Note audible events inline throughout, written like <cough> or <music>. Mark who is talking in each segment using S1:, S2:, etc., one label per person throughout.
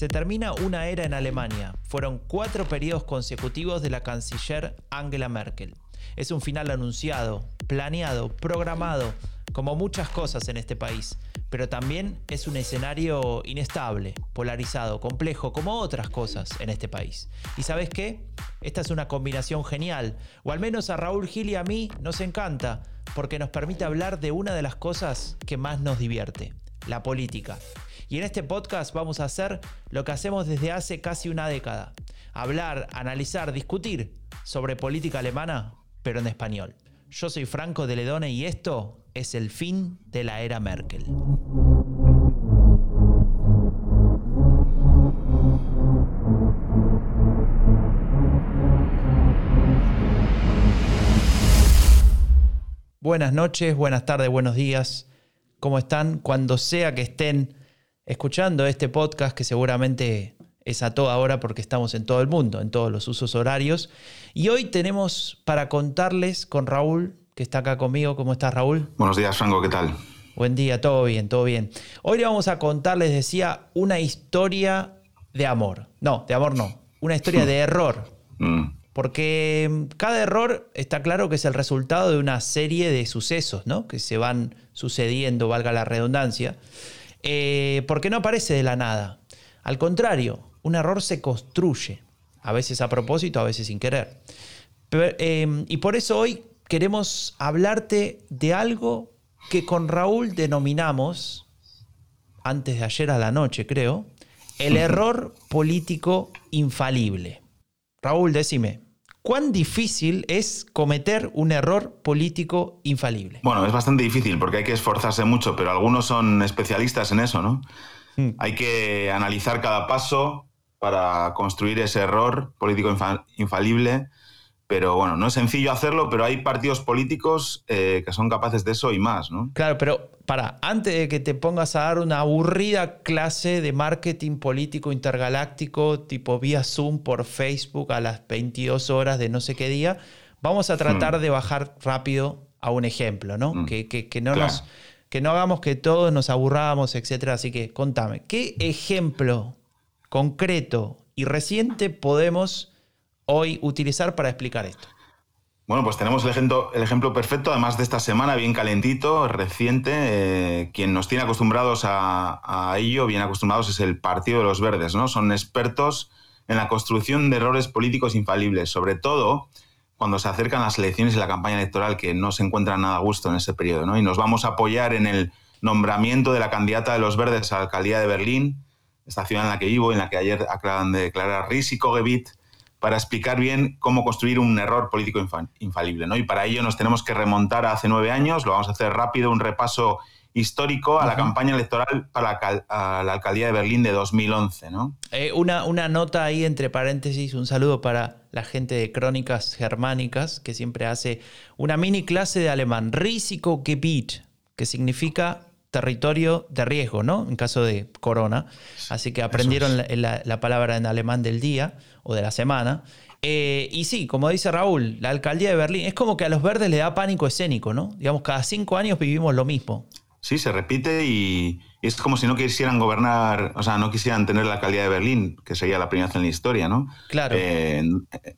S1: Se termina una era en Alemania. Fueron cuatro periodos consecutivos de la canciller Angela Merkel. Es un final anunciado, planeado, programado, como muchas cosas en este país, pero también es un escenario inestable, polarizado, complejo, como otras cosas en este país. ¿Y sabes qué? Esta es una combinación genial, o al menos a Raúl Gil y a mí nos encanta, porque nos permite hablar de una de las cosas que más nos divierte, la política. Y en este podcast vamos a hacer lo que hacemos desde hace casi una década. Hablar, analizar, discutir sobre política alemana, pero en español. Yo soy Franco de Ledone y esto es el fin de la era Merkel. Buenas noches, buenas tardes, buenos días. ¿Cómo están? Cuando sea que estén escuchando este podcast que seguramente es a toda hora porque estamos en todo el mundo, en todos los usos horarios. Y hoy tenemos para contarles con Raúl, que está acá conmigo. ¿Cómo estás, Raúl?
S2: Buenos días, Franco, ¿qué tal?
S1: Buen día, todo bien, todo bien. Hoy le vamos a contarles, decía, una historia de amor. No, de amor no, una historia de <laughs> error. Mm. Porque cada error está claro que es el resultado de una serie de sucesos, ¿no? Que se van sucediendo, valga la redundancia. Eh, porque no aparece de la nada. Al contrario, un error se construye, a veces a propósito, a veces sin querer. Em, y por eso hoy queremos hablarte de algo que con Raúl denominamos, antes de ayer a la noche creo, el <laughs> error político infalible. Raúl, decime, ¿Cuán difícil es cometer un error político infalible?
S2: Bueno, es bastante difícil porque hay que esforzarse mucho, pero algunos son especialistas en eso, ¿no? Hmm. Hay que analizar cada paso para construir ese error político infalible pero bueno, no es sencillo hacerlo, pero hay partidos políticos eh, que son capaces de eso y más, ¿no?
S1: Claro, pero para, antes de que te pongas a dar una aburrida clase de marketing político intergaláctico, tipo vía Zoom por Facebook a las 22 horas de no sé qué día, vamos a tratar hmm. de bajar rápido a un ejemplo, ¿no? Hmm. Que, que, no nos, que no hagamos que todos nos aburramos, etcétera. Así que contame, ¿qué ejemplo concreto y reciente podemos hoy utilizar para explicar esto?
S2: Bueno, pues tenemos el ejemplo, el perfecto, además de esta semana, bien calentito, reciente. Eh, quien nos tiene acostumbrados a, ello, bien acostumbrados, es el Partido de los Verdes, ¿no? Son expertos en la construcción de errores políticos infalibles, sobre todo cuando se acercan las elecciones y la campaña electoral, que no se encuentran nada a gusto en ese periodo, ¿no? Y nos vamos a apoyar en el nombramiento de la candidata de los Verdes a la alcaldía de Berlín, esta ciudad en la que vivo, en la que ayer acaban de declarar Risi Kogebit para explicar bien cómo construir un error político infalible. ¿no? Y para ello nos tenemos que remontar a hace nueve años, lo vamos a hacer rápido, un repaso histórico a la campaña electoral para la, alcaldía de Berlín de 2011. ¿no?
S1: Eh, una, una, nota ahí entre paréntesis, un saludo para la gente de Crónicas Germánicas, que siempre hace una mini clase de alemán, Risikogebiet, que significa territorio de riesgo, ¿no? En caso de corona. Así que aprendieron la, palabra en alemán del día o de la semana. Eh, y sí, como dice Raúl, la alcaldía de Berlín es como que a los verdes le da pánico escénico, ¿no? Digamos, cada cinco años vivimos lo mismo.
S2: Sí, se repite y, es como si no quisieran gobernar, o sea, no quisieran tener la alcaldía de Berlín, que sería la primera vez en la historia, ¿no?
S1: Claro.
S2: Eh,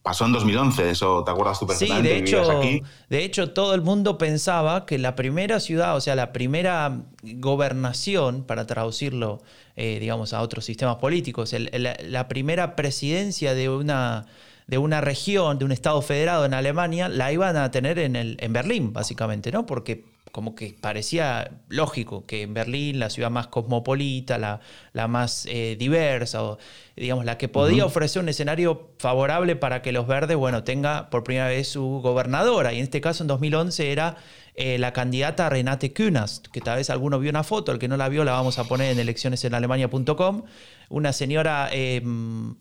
S2: pasó en 2011, eso te acuerdas tú perfectamente.
S1: Sí, de hecho, de hecho, todo el mundo pensaba que la primera ciudad, o sea, la primera gobernación, para traducirlo, eh, digamos, a otros sistemas políticos, la primera presidencia de una de una región, de un estado federado en Alemania, la iban a tener en, el, en Berlín, básicamente, ¿no? Porque como que parecía lógico que en Berlín, la ciudad más cosmopolita, la, la más eh, diversa, o, digamos, la que podía ofrecer un escenario favorable para que los verdes, bueno, tenga por primera vez su gobernadora. Y en este caso, en 2011, era eh, la candidata Renate Künast, que tal vez alguno vio una foto, el que no la vio la vamos a poner en eleccionesenalemania.com, una señora em,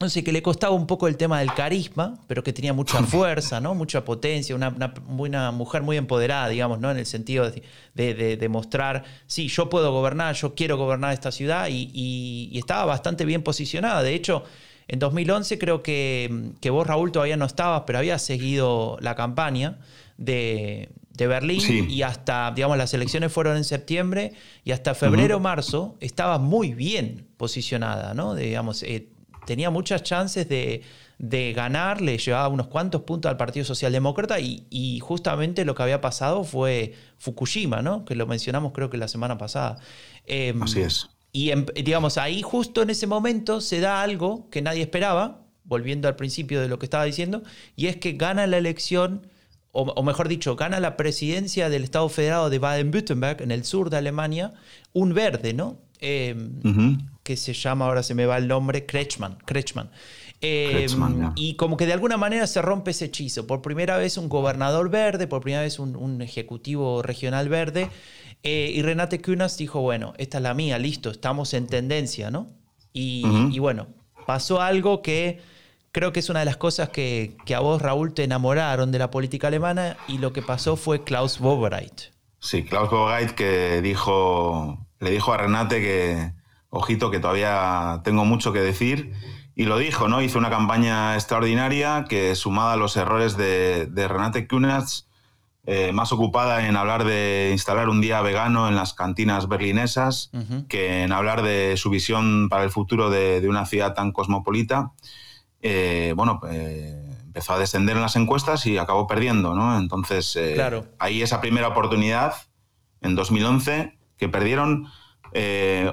S1: no sé, que le costaba un poco el tema del carisma, pero que tenía mucha <laughs> fuerza, ¿no? Mucha potencia, una, una, mujer muy empoderada, digamos, ¿no? En el sentido de, de, mostrar, sí, yo puedo gobernar, yo quiero gobernar esta ciudad y, estaba bastante bien posicionada. De hecho, en 2011 creo que, que, vos, Raúl, todavía no estabas, pero había seguido la campaña de, de Berlín y hasta, digamos, las elecciones fueron en septiembre y hasta febrero, marzo estaba muy bien posicionada, ¿no? digamos, eh, tenía muchas chances de, ganar, le llevaba unos cuantos puntos al Partido Socialdemócrata y, y, justamente lo que había pasado fue Fukushima, ¿no? Que lo mencionamos creo que la semana pasada.
S2: Em, Así es.
S1: Y digamos, ahí justo en ese momento se da algo que nadie esperaba, volviendo al principio de lo que estaba diciendo, y es que gana la elección o, mejor dicho, gana la presidencia del Estado Federado de Baden-Württemberg, en el sur de Alemania, un verde, ¿no? Em, que se llama, ahora se me va el nombre, Kretschmann. Kretschmann. Em, y como que de alguna manera se rompe ese hechizo. Por primera vez un gobernador verde, por primera vez un, ejecutivo regional verde. Eh, y Renate Kunas dijo, bueno, esta es la mía, listo, estamos en tendencia, ¿no? y bueno, pasó algo que creo que es una de las cosas que, a vos, Raúl, te enamoraron de la política alemana y lo que pasó fue Klaus Wowereit.
S2: Sí, Klaus Wowereit que dijo, le dijo a Renate que, ojito, que todavía tengo mucho que decir. Y lo dijo, ¿no? Hizo una campaña extraordinaria que, sumada a los errores de, Renate Kunatz, eh, más ocupada en hablar de instalar un día vegano en las cantinas berlinesas que en hablar de su visión para el futuro de, de una ciudad tan cosmopolita. Eh, bueno, eh, empezó a descender en las encuestas y acabó perdiendo, ¿no? Entonces, eh, ahí esa primera oportunidad, en 2011, que perdieron,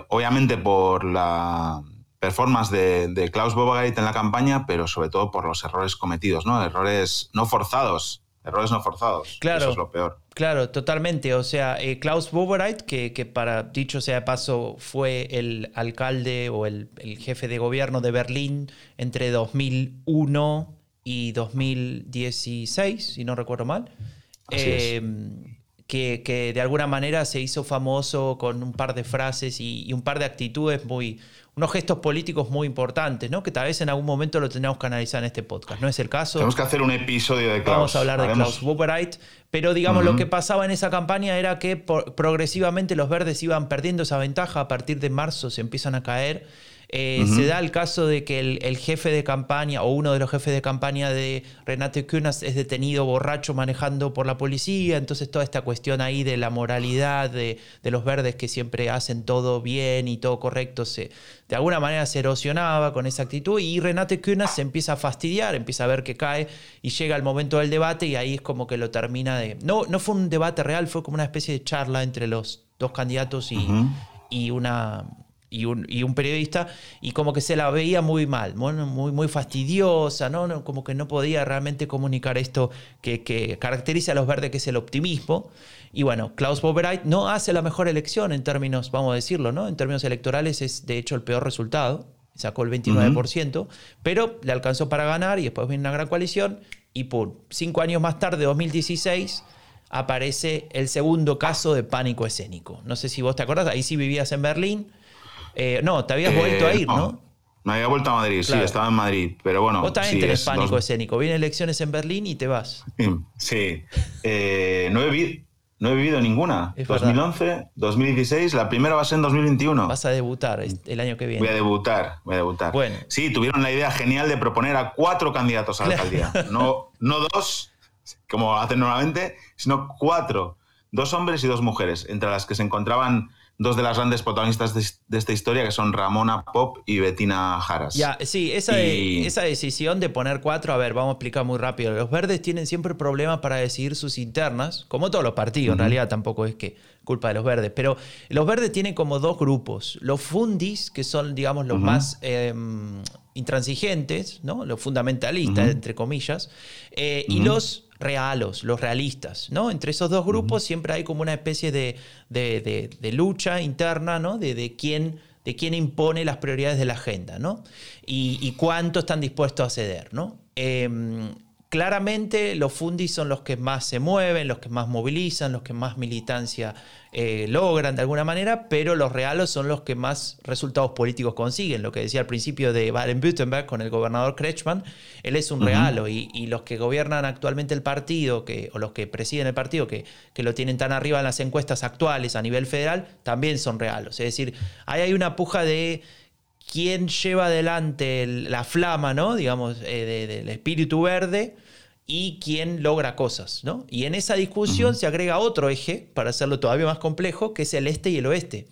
S2: obviamente por la performance de, Klaus Bobagait en la campaña, pero sobre todo por los errores cometidos, ¿no? Errores no forzados, errores no forzados.
S1: Claro.
S2: Eso es lo peor.
S1: Claro, totalmente. O sea, eh, Klaus Wowereit, que, que, para dicho sea de paso fue el alcalde o el, jefe de gobierno de Berlín entre 2001 y 2016, si no recuerdo mal. Em, que, que, de alguna manera se hizo famoso con un par de frases y un par de actitudes muy, unos gestos políticos muy importantes, ¿no? Que tal vez en algún momento lo tengamos que analizar en este podcast. No es el caso.
S2: Tenemos que hacer un episodio de Klaus.
S1: Vamos a hablar de Klaus Wobereit. Pero digamos, lo que pasaba en esa campaña era que progresivamente los verdes iban perdiendo esa ventaja. A partir de marzo se empiezan a caer. Eh, se da el caso de que el, jefe de campaña o uno de los jefes de campaña de Renate Kunas es detenido borracho manejando por la policía, entonces toda esta cuestión ahí de la moralidad de, los verdes que siempre hacen todo bien y todo correcto, se, de alguna manera se erosionaba con esa actitud y Renate Kunas se empieza a fastidiar, empieza a ver que cae y llega el momento del debate y ahí es como que lo termina de... No, no fue un debate real, fue como una especie de charla entre los dos candidatos y, y una y un, periodista, y como que se la veía muy mal, muy, muy fastidiosa, ¿no? como que no podía realmente comunicar esto que, caracteriza a los verdes, que es el optimismo. Y bueno, Klaus Bobereit no hace la mejor elección en términos, vamos a decirlo, ¿no? En términos electorales es de hecho el peor resultado, sacó el 29%, pero le alcanzó para ganar y después viene una gran coalición y pum, cinco años más tarde, 2016 aparece el segundo caso de pánico escénico. No sé si vos te acordás, ahí sí vivías en Berlín, eh, no, te habías vuelto a ir, ¿no?
S2: ¿no? Me había vuelto a Madrid, sí, estaba en Madrid, pero bueno.
S1: Vos también tenés pánico escénico. Vienen elecciones en Berlín y te vas.
S2: Sí. Eh, no, he vivido, ninguna. 2011, 2016, la primera va a ser en 2021.
S1: Vas a debutar el año que viene.
S2: Voy a debutar, voy a debutar. Bueno. Sí, tuvieron la idea genial de proponer a cuatro candidatos a la alcaldía. <laughs> No, no dos, como hacen normalmente, sino cuatro. Dos hombres y dos mujeres, entre las que se encontraban dos de las grandes protagonistas de, esta historia, que son Ramona Pop y Bettina Jaras.
S1: Ya, sí, esa, esa decisión de poner cuatro, a ver, vamos a explicar muy rápido. Los verdes tienen siempre problemas para decidir sus internas, como todos los partidos, en realidad tampoco es que culpa de los verdes, pero los verdes tienen como dos grupos. Los fundis, que son, digamos, los más em, intransigentes, ¿no? los fundamentalistas, entre comillas, eh, y los realos, los realistas, ¿no? Entre esos dos grupos siempre hay como una especie de, lucha interna, ¿no? De, quién, de quién impone las prioridades de la agenda, ¿no? Y, cuánto están dispuestos a ceder, ¿no? Em, claramente los fundis son los que más se mueven, los que más movilizan, los que más militancia eh, logran de alguna manera, pero los realos son los que más resultados políticos consiguen. Lo que decía al principio de Baden-Württemberg con el gobernador Kretschmann, él es un realo y, los que gobiernan actualmente el partido, que, o los que presiden el partido, que, que, lo tienen tan arriba en las encuestas actuales a nivel federal, también son realos. Es decir, ahí hay una puja de quién lleva adelante la flama, ¿no? digamos, eh, del espíritu verde y quién logra cosas, ¿no? Y en esa discusión se agrega otro eje, para hacerlo todavía más complejo, que es el este y el oeste.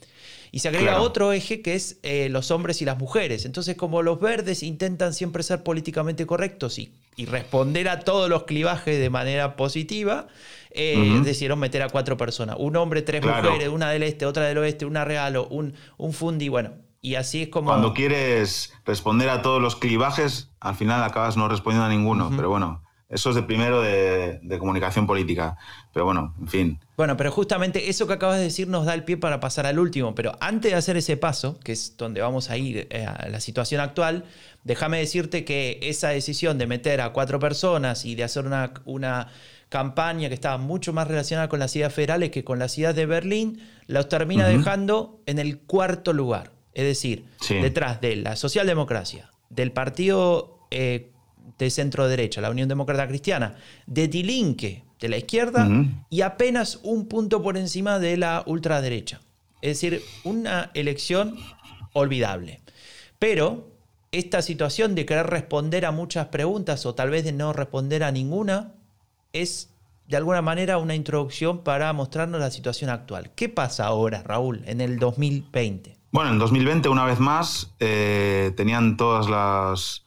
S1: Y se agrega otro eje que es eh, los hombres y las mujeres. Entonces, como los verdes intentan siempre ser políticamente correctos y, responder a todos los clivajes de manera positiva, eh, decidieron meter a cuatro personas. Un hombre, tres mujeres, una del este, otra del oeste, una regalo, un, un fundi, bueno. Y así es como...
S2: Cuando quieres responder a todos los clivajes, al final acabas no respondiendo a ninguno. Pero bueno, eso es de primero de, comunicación política. Pero bueno, en fin.
S1: Bueno, pero justamente eso que acabas de decir nos da el pie para pasar al último. Pero antes de hacer ese paso, que es donde vamos a ir eh, a la situación actual, déjame decirte que esa decisión de meter a cuatro personas y de hacer una, una campaña que estaba mucho más relacionada con las ciudades federales que con la ciudad de Berlín, los termina dejando en el cuarto lugar. Es decir, detrás de la socialdemocracia, del partido eh, de centro derecha, la Unión Demócrata Cristiana, de Dilinque, de la izquierda, y apenas un punto por encima de la ultraderecha. Es decir, una elección olvidable. Pero esta situación de querer responder a muchas preguntas o tal vez de no responder a ninguna es de alguna manera una introducción para mostrarnos la situación actual. ¿Qué pasa ahora, Raúl, en el 2020?
S2: Bueno, en 2020, una vez más, eh, tenían todas las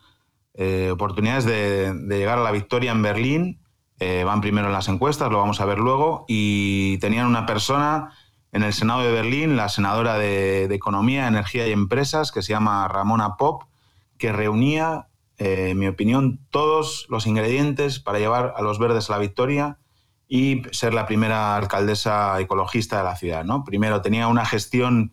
S2: eh, oportunidades de, llegar a la victoria en Berlín. Eh, van primero en las encuestas, lo vamos a ver luego. Y tenían una persona en el Senado de Berlín, la senadora de, Economía, Energía y Empresas, que se llama Ramona Pop, que reunía, eh, en mi opinión, todos los ingredientes para llevar a los verdes a la victoria y ser la primera alcaldesa ecologista de la ciudad. ¿no? Primero tenía una gestión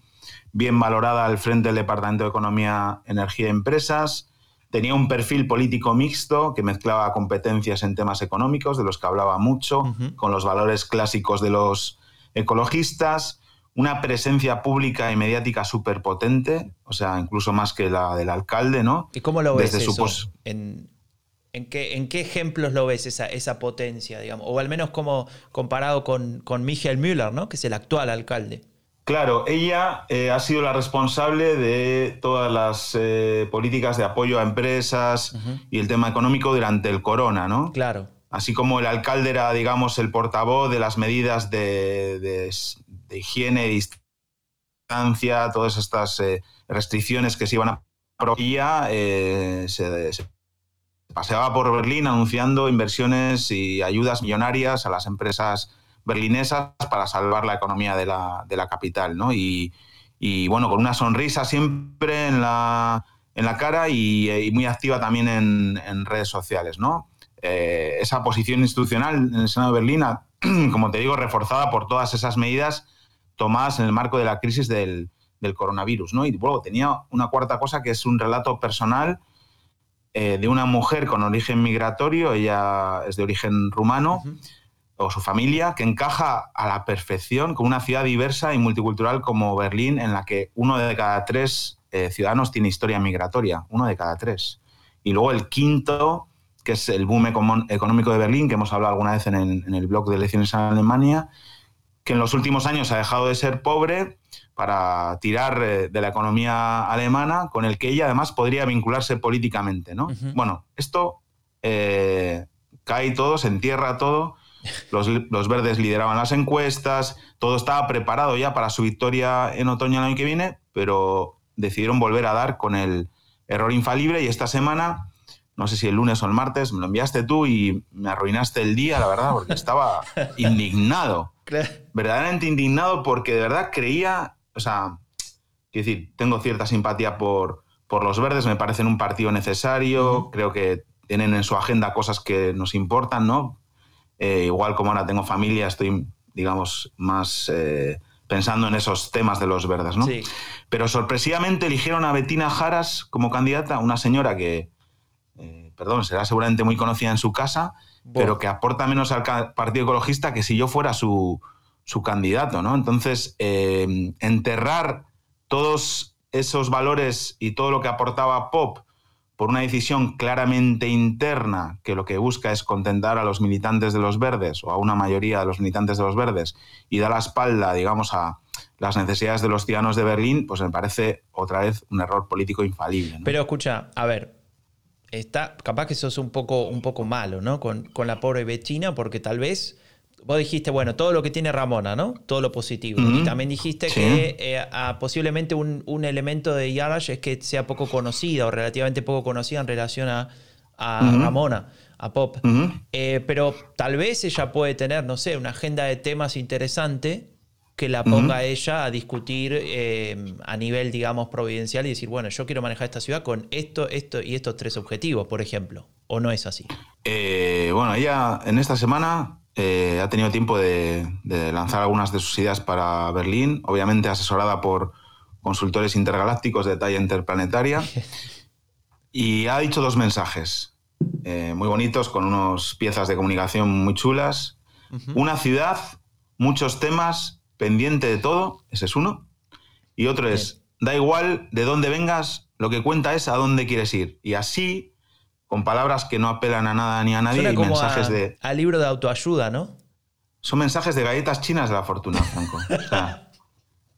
S2: bien valorada al frente del Departamento de Economía, Energía y Empresas, Tenía un perfil político mixto que mezclaba competencias en temas económicos, de los que hablaba mucho, con los valores clásicos de los ecologistas, una presencia pública y mediática súper potente, o sea, incluso más que la del alcalde, ¿no?
S1: ¿Y cómo lo ves eso? ¿En, qué, ¿En, qué, ejemplos lo ves esa, esa potencia, digamos? O al menos como comparado con, con Michael Müller, ¿no? Que es el actual alcalde.
S2: Claro, ella eh, ha sido la responsable de todas las eh, políticas de apoyo a empresas y el tema económico durante el corona, ¿no?
S1: Claro.
S2: Así como el alcalde era, digamos, el portavoz de las medidas de, higiene y distancia, todas estas eh, restricciones que se iban a ella se, se paseaba por Berlín anunciando inversiones y ayudas millonarias a las empresas berlinesas para salvar la economía de la, de la capital, ¿no? Y, bueno, con una sonrisa siempre en la, en la cara y, muy activa también en, redes sociales, ¿no? Eh, esa posición institucional en el Senado de Berlín, <clears throat> como te digo, reforzada por todas esas medidas tomadas en el marco de la crisis del, coronavirus, ¿no? Y luego tenía una cuarta cosa que es un relato personal eh, de una mujer con origen migratorio, ella es de origen rumano, o su familia, que encaja a la perfección con una ciudad diversa y multicultural como Berlín, en la que uno de cada tres eh, ciudadanos tiene historia migratoria, uno de cada tres. Y luego el quinto, que es el boom económico de Berlín, que hemos hablado alguna vez en el, blog de elecciones en Alemania, que en los últimos años ha dejado de ser pobre para tirar eh, de la economía alemana, con el que ella además podría vincularse políticamente. ¿no? Bueno, esto eh, cae todo, se entierra todo los, verdes lideraban las encuestas, todo estaba preparado ya para su victoria en otoño el año que viene, pero decidieron volver a dar con el error infalible y esta semana, no sé si el lunes o el martes, me lo enviaste tú y me arruinaste el día, la verdad, porque estaba <laughs> indignado. Verdaderamente indignado porque de verdad creía, o sea, quiero decir, tengo cierta simpatía por, por los verdes, me parecen un partido necesario, creo que tienen en su agenda cosas que nos importan, ¿no? Eh, igual como ahora tengo familia, estoy, digamos, más eh, pensando en esos temas de los verdes, ¿no? Pero sorpresivamente eligieron a Betina Jaras como candidata, una señora que, eh, perdón, será seguramente muy conocida en su casa, pero que aporta menos al Partido Ecologista que si yo fuera su, su candidato, ¿no? Entonces, enterrar todos esos valores y todo lo que aportaba Pop por una decisión claramente interna que lo que busca es contentar a los militantes de los verdes o a una mayoría de los militantes de los verdes y da la espalda, digamos, a las necesidades de los ciudadanos de Berlín, pues me parece otra vez un error político infalible.
S1: Pero escucha, a ver, está, capaz que sos un poco, un poco malo, ¿no? Con, con la pobre Bettina, porque tal vez vos dijiste, bueno, todo lo que tiene Ramona, ¿no? Todo lo positivo. Y también dijiste que eh, posiblemente un, elemento de Yarash es que sea poco conocida o relativamente poco conocida en relación a, Ramona, a Pop. Eh, pero tal vez ella puede tener, no sé, una agenda de temas interesante que la ponga ella a discutir eh, a nivel, digamos, providencial y decir, bueno, yo quiero manejar esta ciudad con esto, esto y estos tres objetivos, por ejemplo. ¿O no es así?
S2: bueno, ella en esta semana eh, ha tenido tiempo de, lanzar algunas de sus ideas para Berlín, obviamente asesorada por consultores intergalácticos de talla interplanetaria. <laughs> Y ha dicho dos mensajes eh, muy bonitos, con unas piezas de comunicación muy chulas. Una ciudad, muchos temas, pendiente de todo, ese es uno. Y otro es, da igual de dónde vengas, lo que cuenta es a dónde quieres ir. Y así con palabras que no apelan a nada ni a nadie y mensajes de.
S1: Al libro de autoayuda, ¿no?
S2: Son mensajes de galletas chinas de la fortuna, Franco. <laughs>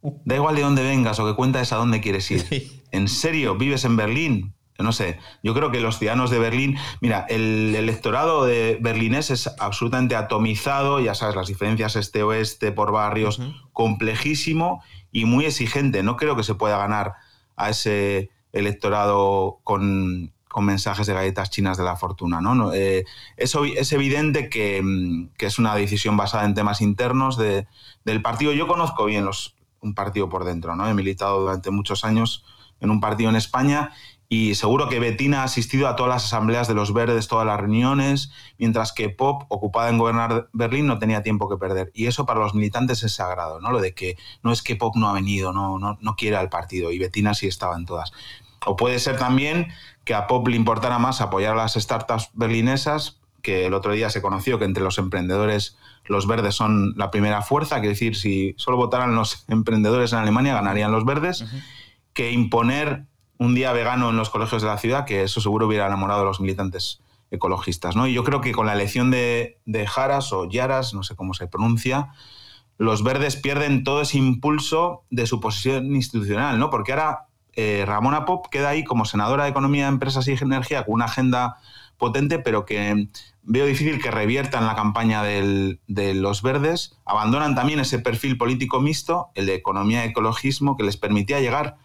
S2: da igual de dónde vengas o que cuentes a dónde quieres ir. ¿En serio vives en Berlín? No sé, yo creo que los ciudadanos de Berlín, mira, el electorado de berlinés es absolutamente atomizado, ya sabes, las diferencias este-oeste por barrios, complejísimo y muy exigente. No creo que se pueda ganar a ese electorado con con mensajes de galletas chinas de la fortuna. ¿no? Eh, es evidente mm, que, es una decisión basada en temas internos del partido. Yo conozco bien los, un partido por dentro, ¿no? he militado durante muchos años en un partido en España y seguro que Betina ha asistido a todas las asambleas de los verdes, todas las reuniones, mientras que Pop, ocupada en gobernar Berlín, no tenía tiempo que perder. Y eso para los militantes es sagrado, ¿no? Lo de que no es que Pop no ha venido, no, no, no quiere al partido, y Betina sí estaba en todas. O puede ser también que a Pop le importara más apoyar a las startups berlinesas, que el otro día se conoció que entre los emprendedores los verdes son la primera fuerza, que decir, si solo votaran los <laughs> emprendedores en Alemania ganarían los verdes, que imponer un día vegano en los colegios de la ciudad, que eso seguro hubiera enamorado a los militantes ecologistas. ¿no? Y yo creo que con la elección de, de Jaras o Yaras, no sé cómo se pronuncia, los verdes pierden todo ese impulso de su posición institucional, ¿no? Porque ahora eh, Ramona Pop queda ahí como senadora de Economía, Empresas y Energía con una agenda potente, pero que veo difícil que reviertan la campaña de los verdes. Abandonan también ese perfil político mixto, el de economía y ecologismo, que les permitía llegar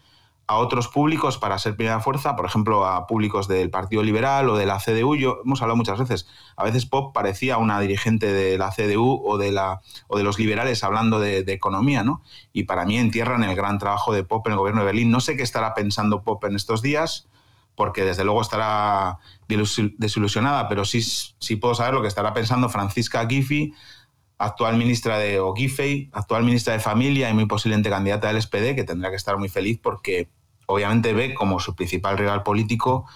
S2: a otros públicos para ser primera fuerza, por ejemplo, a públicos del Partido Liberal o de la CDU. Yo, hemos hablado muchas veces, a veces Pop parecía una dirigente de la CDU o de, la, o de los liberales hablando de, economía, ¿no? Y para mí entierran el gran trabajo de Pop en el gobierno de Berlín. No sé qué estará pensando Pop en estos días, porque desde luego estará desilusionada, pero sí, sí puedo saber lo que estará pensando Francisca Giffey, actual ministra de o actual ministra de Familia y muy posiblemente candidata del SPD, que tendrá que estar muy feliz porque obviamente ve como su principal rival político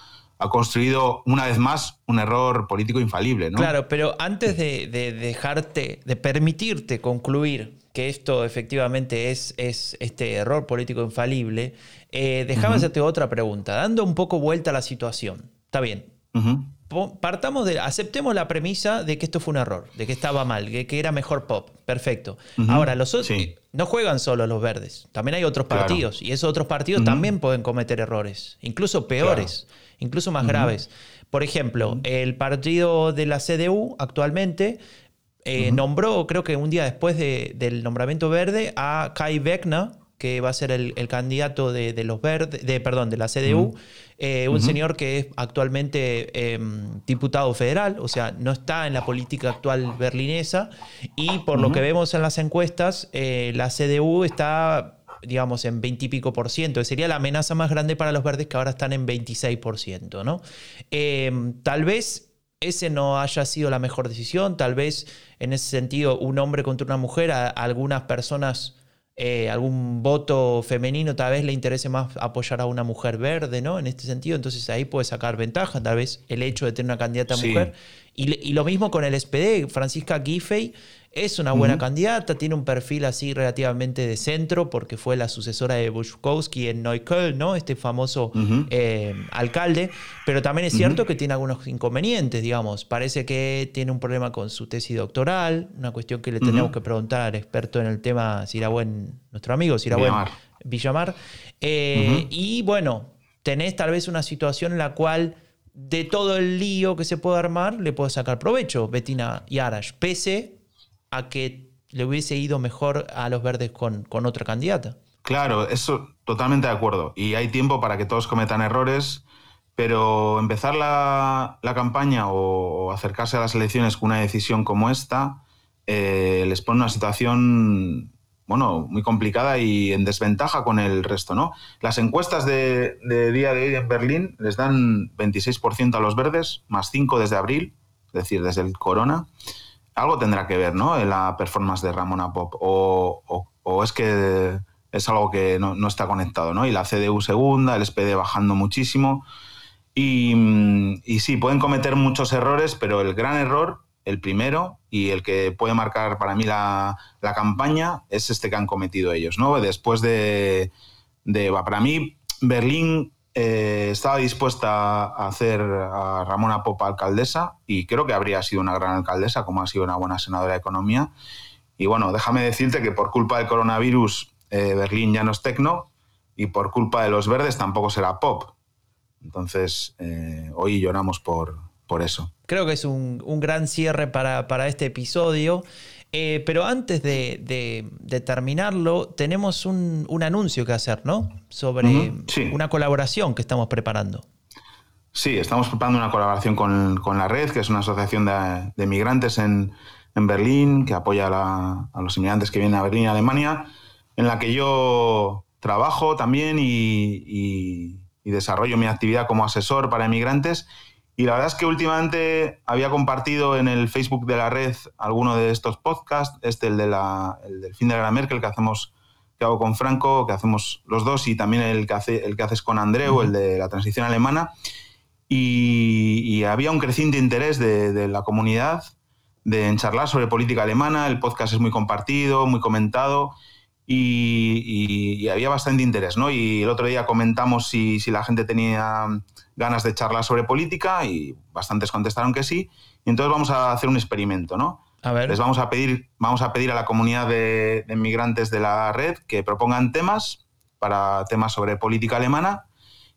S2: ha construido una vez más un error político infalible. ¿no?
S1: Claro, pero antes de, dejarte, de permitirte concluir que esto efectivamente es, es este error político infalible, eh, déjame hacerte otra pregunta, dando un poco vuelta a la situación. Está bien. Partamos de, aceptemos la premisa de que esto fue un error, de que estaba mal, que, que era mejor pop. Perfecto. Ahora, los otros no juegan solo los verdes, también hay otros partidos y esos otros partidos también pueden cometer errores, incluso peores, incluso más graves. Por ejemplo, el partido de la CDU actualmente eh, nombró, creo que un día después del nombramiento verde, a Kai Wegner, que va a ser el, candidato de, los verdes, de, perdón, de la CDU, eh, un señor que es actualmente em, diputado federal, o sea, no está en la política actual berlinesa, y por lo que vemos en las encuestas, eh, la CDU está digamos, en 20 y pico por ciento, sería la amenaza más grande para los verdes que ahora están en 26 por ciento, ¿no? Em, tal vez ese no haya sido la mejor decisión, tal vez en ese sentido un hombre contra una mujer, a algunas personas eh, algún voto femenino tal vez le interese más apoyar a una mujer verde, ¿no? En este sentido, entonces ahí puede sacar ventaja, tal vez el hecho de tener una candidata mujer. Y, lo mismo con el SPD, Francisca Giffey es una buena candidata, tiene un perfil así relativamente de centro, porque fue la sucesora de Bushkowski en Neukölln, ¿no? Este famoso eh, alcalde. Pero también es cierto que tiene algunos inconvenientes, digamos. Parece que tiene un problema con su tesis doctoral, una cuestión que le tenemos que preguntar al experto en el tema, Sirabuen, nuestro amigo Sirabuen Villamar. Eh, y bueno, tenés tal vez una situación en la cual de todo el lío que se puede armar, le puede sacar provecho Bettina Yarash, pese a que le hubiese ido mejor a los verdes con, con otra candidata.
S2: Claro, eso totalmente de acuerdo. Y hay tiempo para que todos cometan errores, pero empezar la, campaña o, acercarse a las elecciones con una decisión como esta eh, les pone una situación bueno, muy complicada y en desventaja con el resto, ¿no? Las encuestas de, día de hoy en Berlín les dan 26% a los verdes, más 5 desde abril, es decir, desde el corona. Algo tendrá que ver, ¿no? En la performance de Ramona Pop. O, es que es algo que no, está conectado, ¿no? Y la CDU segunda, el SPD bajando muchísimo. Y, y sí, pueden cometer muchos errores, pero el gran error el primero y el que puede marcar para mí la, campaña es este que han cometido ellos, ¿no? Después de, para mí, Berlín eh, estaba dispuesta a hacer a Ramona Popa alcaldesa y creo que habría sido una gran alcaldesa, como ha sido una buena senadora de Economía. Y bueno, déjame decirte que por culpa del coronavirus eh, Berlín ya no es tecno y por culpa de los verdes tampoco será pop. Entonces, eh, hoy lloramos por, por eso.
S1: Creo que es un, gran cierre para, este episodio. Eh, pero antes de, terminarlo, tenemos un, anuncio que hacer, ¿no? Sobre una colaboración que estamos preparando.
S2: Sí, estamos preparando una colaboración con, la Red, que es una asociación de, migrantes en, Berlín, que apoya a, los inmigrantes que vienen a Berlín, Alemania, en la que yo trabajo también y, y desarrollo mi actividad como asesor para inmigrantes y la verdad es que últimamente había compartido en el Facebook de la red alguno de estos podcasts, este, el, de la, el del fin de la Merkel que hacemos que hago con Franco, que hacemos los dos, y también el que, hace, el que haces con Andreu, el de la transición alemana. Y, había un creciente interés de, la comunidad de en charlar sobre política alemana. El podcast es muy compartido, muy comentado. Y, había bastante interés, ¿no? Y el otro día comentamos si, si la gente tenía ganas de charlar sobre política y bastantes contestaron que sí. Y entonces vamos a hacer un experimento, ¿no? A ver. Les vamos a pedir, vamos a pedir a la comunidad de, inmigrantes de la red que propongan temas para temas sobre política alemana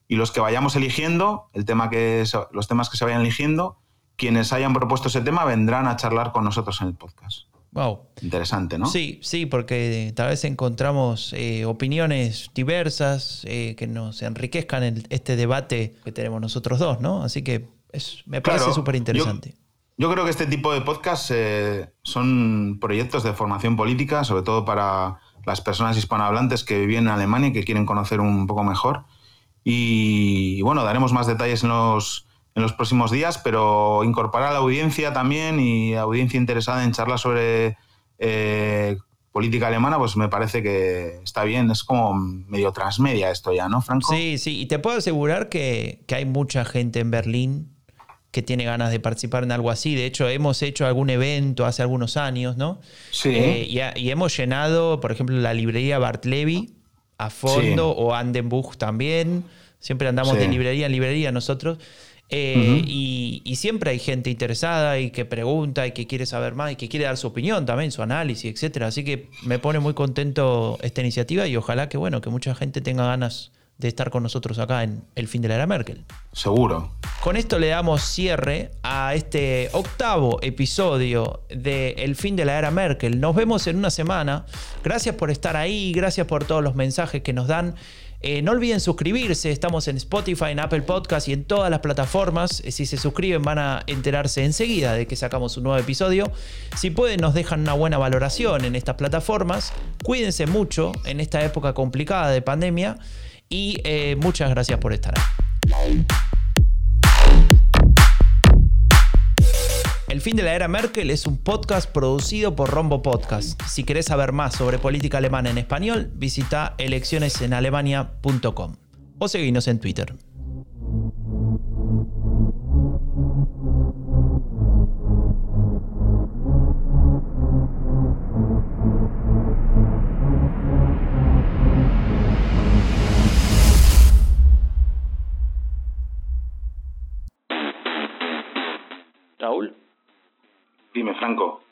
S2: y los que vayamos eligiendo, el tema que, los temas que se vayan eligiendo, quienes hayan propuesto ese tema vendrán a charlar con nosotros en el podcast.
S1: Wow.
S2: Interesante, ¿no?
S1: Sí, sí, porque tal vez encontramos eh, opiniones diversas eh, que nos enriquezcan en este debate que tenemos nosotros dos, ¿no? Así que es, me parece súper interesante.
S2: Yo, creo que este tipo de podcasts eh, son proyectos de formación política, sobre todo para las personas hispanohablantes que viven en Alemania y que quieren conocer un poco mejor. Y, bueno, daremos más detalles en los, en los próximos días, pero incorporar a la audiencia también y audiencia interesada en charlas sobre eh, política alemana, pues me parece que está bien. Es como medio transmedia esto ya, ¿no, Franco?
S1: Sí, sí, y te puedo asegurar que, hay mucha gente en Berlín que tiene ganas de participar en algo así. De hecho, hemos hecho algún evento hace algunos años, ¿no?
S2: Sí.
S1: Eh, y, hemos llenado, por ejemplo, la librería Bartlevi a fondo o Andenbuch también. Siempre andamos de librería en librería nosotros. Eh, y, siempre hay gente interesada y que pregunta y que quiere saber más y que quiere dar su opinión también, su análisis, etcétera. Así que me pone muy contento esta iniciativa y ojalá que bueno, que mucha gente tenga ganas de estar con nosotros acá en el fin de la era Merkel.
S2: Seguro.
S1: Con esto le damos cierre a este octavo episodio de El fin de la era Merkel. Nos vemos en una semana. Gracias por estar ahí, gracias por todos los mensajes que nos dan. Eh, no olviden suscribirse, estamos en Spotify, en Apple Podcast y en todas las plataformas. Eh, si se suscriben van a enterarse enseguida de que sacamos un nuevo episodio. Si pueden nos dejan una buena valoración en estas plataformas. Cuídense mucho en esta época complicada de pandemia y eh, muchas gracias por estar ahí. Fin de la era Merkel es un podcast producido por Rombo Podcast. Si querés saber más sobre política alemana en español, visita eleccionesenalemania.com o seguinos en Twitter.
S2: Franco.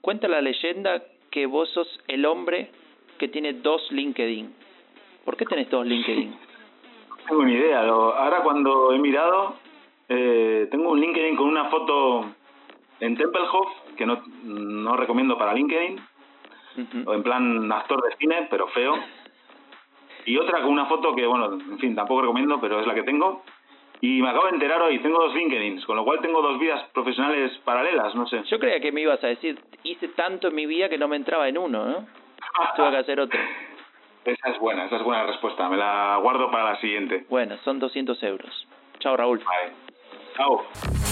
S1: Cuenta la leyenda que vos sos el hombre que tiene dos LinkedIn. ¿Por qué tenés dos LinkedIn?
S2: No <laughs> tengo ni idea. ahora cuando he mirado, eh, tengo un LinkedIn con una foto en Tempelhof, que no, no recomiendo para LinkedIn, o en plan actor de cine, pero feo. Y otra con una foto que, bueno, en fin, tampoco recomiendo, pero es la que tengo. Y me acabo de enterar hoy, tengo dos LinkedIns, con lo cual tengo dos vidas profesionales paralelas, no sé.
S1: Yo creía que me ibas a decir, hice tanto en mi vida que no me entraba en uno, ¿no? <laughs> Tuve que hacer otro.
S2: Esa es buena, esa es buena respuesta. Me la guardo para la siguiente.
S1: Bueno, son 200 euros. Chao, Raúl.
S2: Vale. Chao.